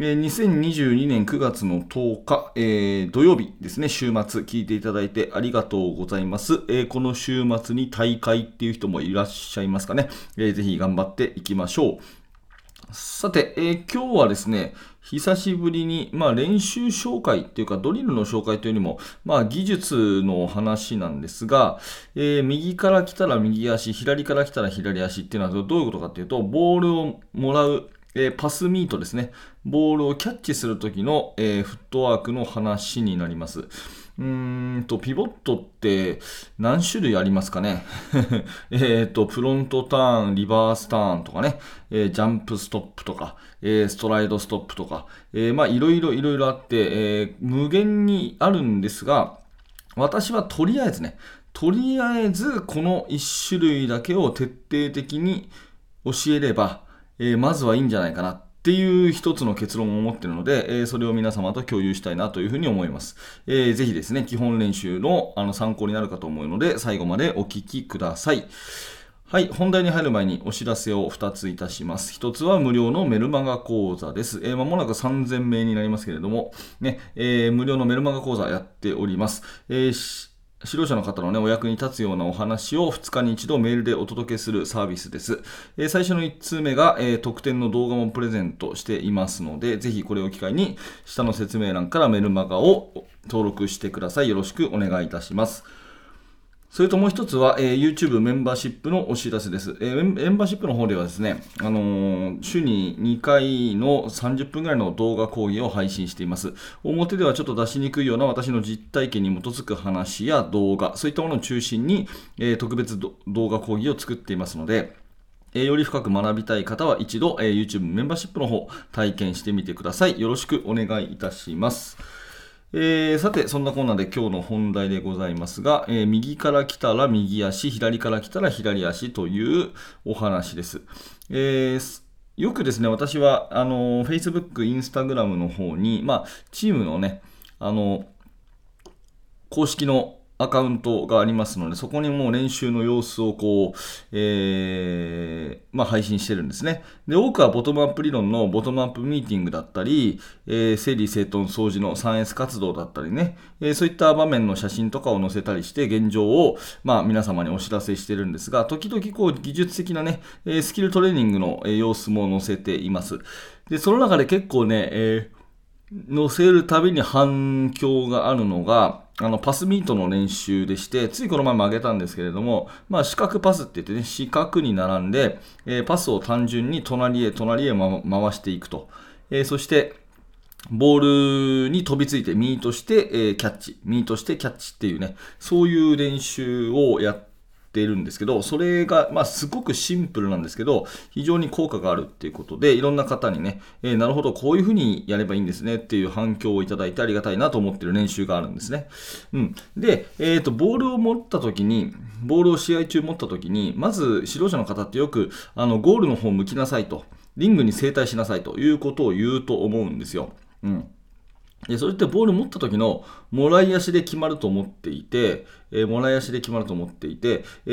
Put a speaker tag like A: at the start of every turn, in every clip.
A: 2022年9月の10日、えー、土曜日ですね、週末聞いていただいてありがとうございます。えー、この週末に大会っていう人もいらっしゃいますかね。えー、ぜひ頑張っていきましょう。さて、えー、今日はですね、久しぶりに、まあ、練習紹介っていうか、ドリルの紹介というよりも、まあ、技術の話なんですが、えー、右から来たら右足、左から来たら左足っていうのはどういうことかっていうと、ボールをもらうえー、パスミートですね。ボールをキャッチするときの、えー、フットワークの話になります。うんと、ピボットって何種類ありますかね？えっと、フロントターン、リバースターンとかね、えー、ジャンプストップとか、えー、ストライドストップとか、えー、まあ、いろいろいろいろあって、え無限にあるんですが、私はとりあえずね、とりあえずこの1種類だけを徹底的に教えれば、えー、まずはいいんじゃないかなっていう一つの結論を持っているので、えー、それを皆様と共有したいなというふうに思います。えー、ぜひですね、基本練習のあの参考になるかと思うので、最後までお聞きください。はい、本題に入る前にお知らせを2ついたします。1つは無料のメルマガ講座です。えー、間もなく3000名になりますけれども、ね、えー、無料のメルマガ講座やっております。えー指導者の方のね、お役に立つようなお話を2日に1度メールでお届けするサービスです。えー、最初の1通目が、えー、特典の動画もプレゼントしていますので、ぜひこれを機会に下の説明欄からメルマガを登録してください。よろしくお願いいたします。それともう一つは、えー、YouTube メンバーシップのお知らせです。えー、メンバーシップの方ではですね、あのー、週に2回の30分ぐらいの動画講義を配信しています。表ではちょっと出しにくいような私の実体験に基づく話や動画、そういったものを中心に、えー、特別動画講義を作っていますので、えー、より深く学びたい方は一度、えー、YouTube メンバーシップの方体験してみてください。よろしくお願いいたします。えー、さて、そんなこんなで今日の本題でございますが、えー、右から来たら右足、左から来たら左足というお話です。えー、よくですね、私は、あの、Facebook、Instagram の方に、まあ、チームのね、あの、公式のアカウントがありますので、そこにもう練習の様子をこう、えー、まあ、配信してるんですね。で、多くはボトムアップ理論のボトムアップミーティングだったり、えー、整理整頓掃除の 3S 活動だったりね、えー、そういった場面の写真とかを載せたりして、現状を、まあ、皆様にお知らせしてるんですが、時々こう、技術的なね、スキルトレーニングの様子も載せています。で、その中で結構ね、え載せるたびに反響があるのが、あのパスミートの練習でして、ついこの前も上げたんですけれども、まあ、四角パスって言ってね、四角に並んで、えー、パスを単純に隣へ隣へ、ま、回していくと。えー、そして、ボールに飛びついて、ミートして、えー、キャッチ、ミートしてキャッチっていうね、そういう練習をやってているんですけど、それが、まあ、すごくシンプルなんですけど、非常に効果があるっていうことで、いろんな方にね、えー、なるほど、こういうふうにやればいいんですねっていう反響をいただいてありがたいなと思ってる練習があるんですね。うん。で、えっ、ー、と、ボールを持った時に、ボールを試合中持った時に、まず指導者の方ってよく、あの、ゴールの方向きなさいと、リングに正対しなさいということを言うと思うんですよ。うん。でそれってボール持った時のもらい足で決まると思っていて、えー、もらい足で決まると思っていて、え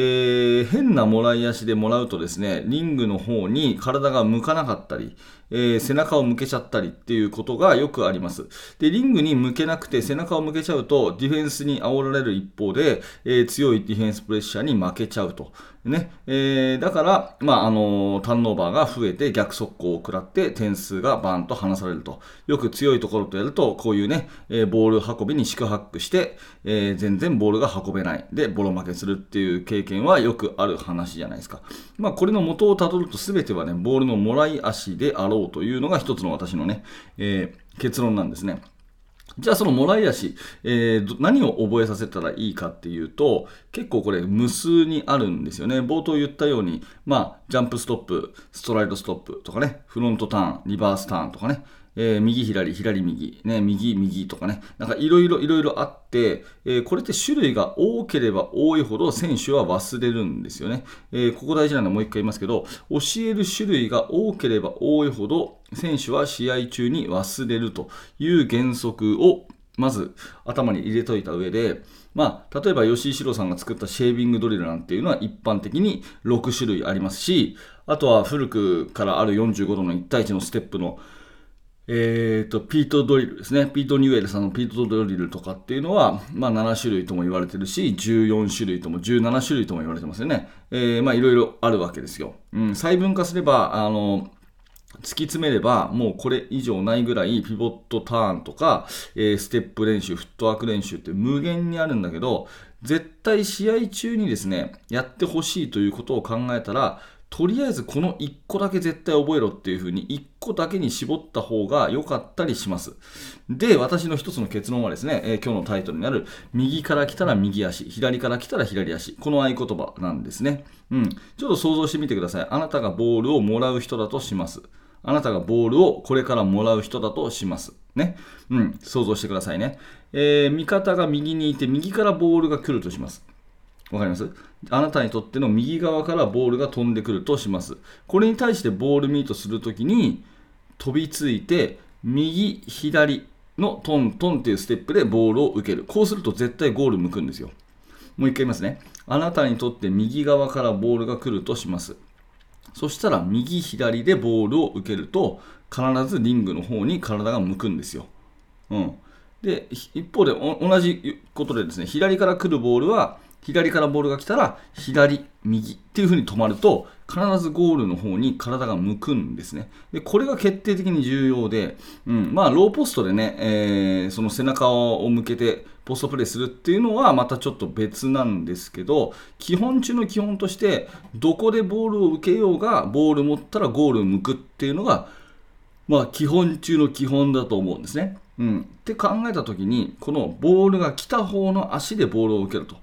A: ー、変なもらい足でもらうとですね、リングの方に体が向かなかったり、えー、背中を向けちゃったりっていうことがよくあります。で、リングに向けなくて背中を向けちゃうと、ディフェンスに煽られる一方で、え強いディフェンスプレッシャーに負けちゃうと。ね。えだから、まあ、あのターンオーバーが増えて逆速攻を食らって点数がバーンと離されると。よく強いところとやると、こういうね、えボール運びに四苦八苦して、えー全然ボールが運べない。で、ボロ負けするっていう経験はよくある話じゃないですか。まあ、これの元をたどると全てはね、ボールのもらい足であろうというのが一つの私のね、えー、結論なんですね。じゃあそのもらい足、えー、何を覚えさせたらいいかっていうと、結構これ無数にあるんですよね。冒頭言ったように、まあ、ジャンプストップ、ストライドストップとかね、フロントターン、リバースターンとかね、えー、右左、左右、ね、右右とかね、なんかいろいろいろいろあって、えー、これって種類が多ければ多いほど選手は忘れるんですよね。えー、ここ大事なのはもう一回言いますけど、教える種類が多ければ多いほど選手は試合中に忘れるという原則をまず頭に入れといた上で、まあ、例えば吉井史郎さんが作ったシェービングドリルなんていうのは一般的に6種類ありますし、あとは古くからある45度の1対1のステップのえーと、ピートドリルですね。ピート・ニューエルさんのピートドリルとかっていうのは、まあ、7種類とも言われてるし、14種類とも、17種類とも言われてますよね。まあ、いろいろあるわけですよ。うん、細分化すれば、あの、突き詰めれば、もうこれ以上ないぐらい、ピボットターンとか、えー、ステップ練習、フットワーク練習って無限にあるんだけど、絶対試合中にですね、やってほしいということを考えたら、とりあえずこの1個だけ絶対覚えろっていう風に1個だけに絞った方が良かったりします。で、私の一つの結論はですね、えー、今日のタイトルになる右から来たら右足、左から来たら左足、この合言葉なんですね。うん。ちょっと想像してみてください。あなたがボールをもらう人だとします。あなたがボールをこれからもらう人だとします。ね。うん。想像してくださいね。えー、味方が右にいて、右からボールが来るとします。わかります？あなたにとっての右側からボールが飛んでくるとします。これに対してボールミートするときに飛びついて右、左のトントンっていうステップでボールを受ける。こうすると絶対ゴール向くんですよ。もう一回言いますね。あなたにとって右側からボールが来るとします。そしたら右、左でボールを受けると必ずリングの方に体が向くんですよ。うん。で、一方で同じことでですね、左から来るボールは左からボールが来たら左、右っていう風に止まると必ずゴールの方に体が向くんですね。でこれが決定的に重要で、うん、まあローポストでね、えー、その背中を向けてポストプレーするっていうのはまたちょっと別なんですけど基本中の基本としてどこでボールを受けようがボール持ったらゴール向くっていうのがまあ基本中の基本だと思うんですね。うん、って考えた時にこのボールが来た方の足でボールを受けると。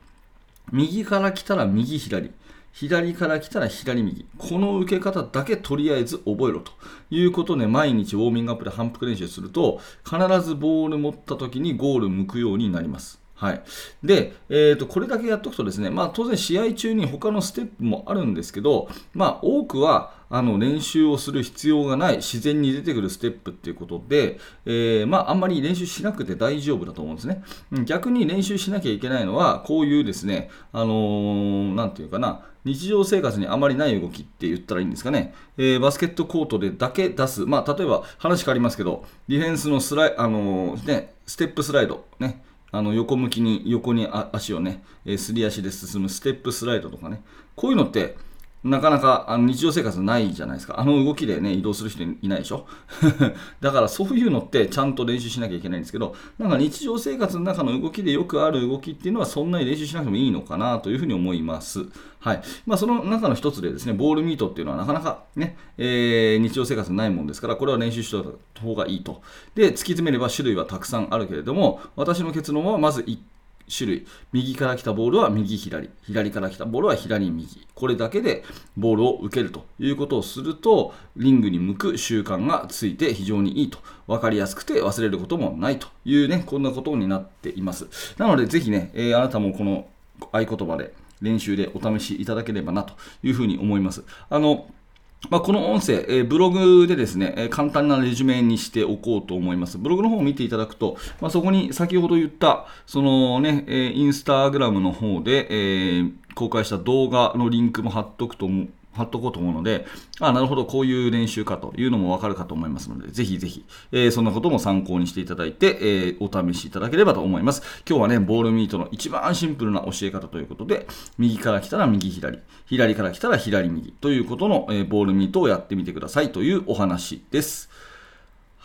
A: 右から来たら右左。左から来たら左右。この受け方だけとりあえず覚えろということで、毎日ウォーミングアップで反復練習すると、必ずボール持った時にゴール向くようになります。はい。で、えーと、これだけやっておくとですね、まあ、当然試合中に他のステップもあるんですけど、まあ、多くはあの練習をする必要がない自然に出てくるステップっていうことで、えー、まあ、あんまり練習しなくて大丈夫だと思うんですね。逆に練習しなきゃいけないのは、こういうですね、あのー、なんていうかな、日常生活にあまりない動きって言ったらいいんですかね、えー、バスケットコートでだけ出す、まあ、例えば話変わりますけど、ディフェンスのスライ、あのー、ね、ステップスライド、ね、あの横向きに横に足をね、えすり足で進むステップスライドとかね、こういうのってなかなかあの日常生活ないじゃないですか。あの動きでね、移動する人いないでしょ？だからそういうのってちゃんと練習しなきゃいけないんですけど、なんか日常生活の中の動きでよくある動きっていうのはそんなに練習しなくてもいいのかなというふうに思います。はい。まあその中の一つでですね、ボールミートっていうのはなかなかね、えー、日常生活ないもんですから、これは練習してた方がいいと。で、突き詰めれば種類はたくさんあるけれども、私の結論はまず1種類。右から来たボールは右左。左から来たボールは左右。これだけでボールを受けるということをするとリングに向く習慣がついて非常にいいと。分かりやすくて忘れることもないというねこんなことになっています。なのでぜひね、えー、あなたもこの合言葉で練習でお試しいただければなというふうに思います。あのまあ、この音声、え、ブログでですね、え、簡単なレジュメにしておこうと思います。ブログの方を見ていただくと、まあ、そこに先ほど言った、そのね、え、インスタグラムの方で、え公開した動画のリンクも貼っとくと思貼っとこうと思うので、あなるほど、こういう練習かというのもわかるかと思いますので、ぜひぜひ、えー、そんなことも参考にしていただいて、えー、お試しいただければと思います。今日はね、ボールミートの一番シンプルな教え方ということで、右から来たら右左、左から来たら左右ということの、えー、ボールミートをやってみてくださいというお話です。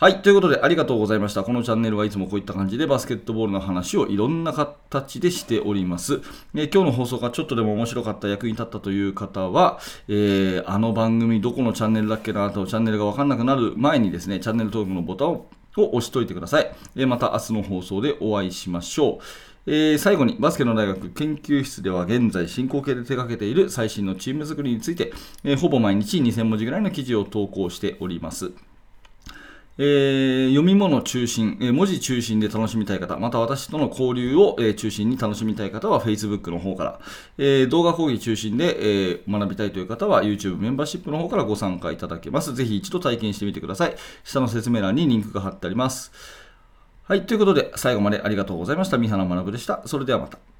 A: はい。ということで、ありがとうございました。このチャンネルはいつもこういった感じでバスケットボールの話をいろんな形でしております。え今日の放送がちょっとでも面白かった、役に立ったという方は、えー、あの番組どこのチャンネルだっけなとチャンネルがわかんなくなる前にですね、チャンネル登録のボタンを押しといてください。えまた明日の放送でお会いしましょう。えー、最後にバスケの大学研究室では現在進行形で手掛けている最新のチーム作りについて、えー、ほぼ毎日2000文字ぐらいの記事を投稿しております。えー読み物中心、えー文字中心で楽しみたい方、また私との交流を、えー中心に楽しみたい方は Facebook の方から、え動画講義中心で、え学びたいという方は YouTube メンバーシップの方からご参加いただけます。ぜひ一度体験してみてください。下の説明欄にリンクが貼ってあります。はい、ということで最後までありがとうございました。三原学でした。それではまた。